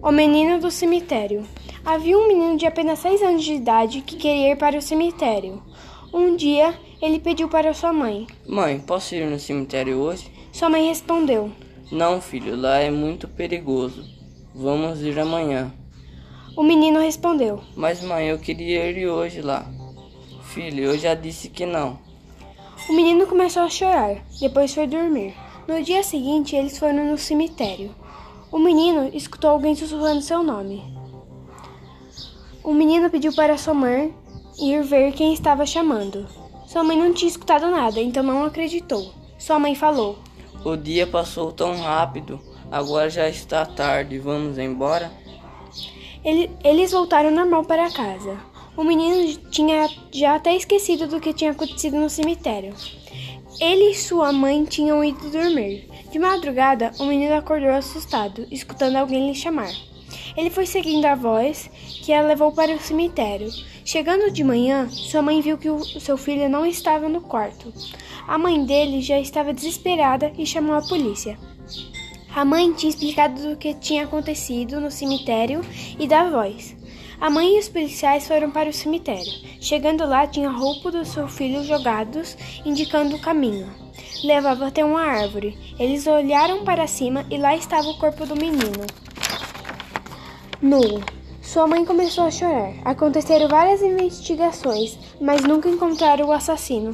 O menino do cemitério. Havia um menino de apenas seis anos de idade que queria ir para o cemitério. Um dia, ele pediu para sua mãe. Mãe, posso ir no cemitério hoje? Sua mãe respondeu: Não, filho, lá é muito perigoso. Vamos ir amanhã. O menino respondeu: Mas, mãe, eu queria ir hoje lá. Filho, eu já disse que não. O menino começou a chorar, depois foi dormir. No dia seguinte, eles foram no cemitério. O menino escutou alguém sussurrando seu nome. O menino pediu para sua mãe ir ver quem estava chamando. Sua mãe não tinha escutado nada, então não acreditou. Sua mãe falou: O dia passou tão rápido, agora já está tarde, vamos embora? Ele, eles voltaram normal para casa. O menino tinha já até esquecido do que tinha acontecido no cemitério. Ele e sua mãe tinham ido dormir. De madrugada, o menino acordou assustado, escutando alguém lhe chamar. Ele foi seguindo a voz que a levou para o cemitério. Chegando de manhã, sua mãe viu que o seu filho não estava no quarto. A mãe dele já estava desesperada e chamou a polícia. A mãe tinha explicado o que tinha acontecido no cemitério e da voz. A mãe e os policiais foram para o cemitério. Chegando lá, tinha a roupa do seu filho jogados, indicando o caminho. Levava até uma árvore. Eles olharam para cima e lá estava o corpo do menino. Nu. Sua mãe começou a chorar. Aconteceram várias investigações, mas nunca encontraram o assassino.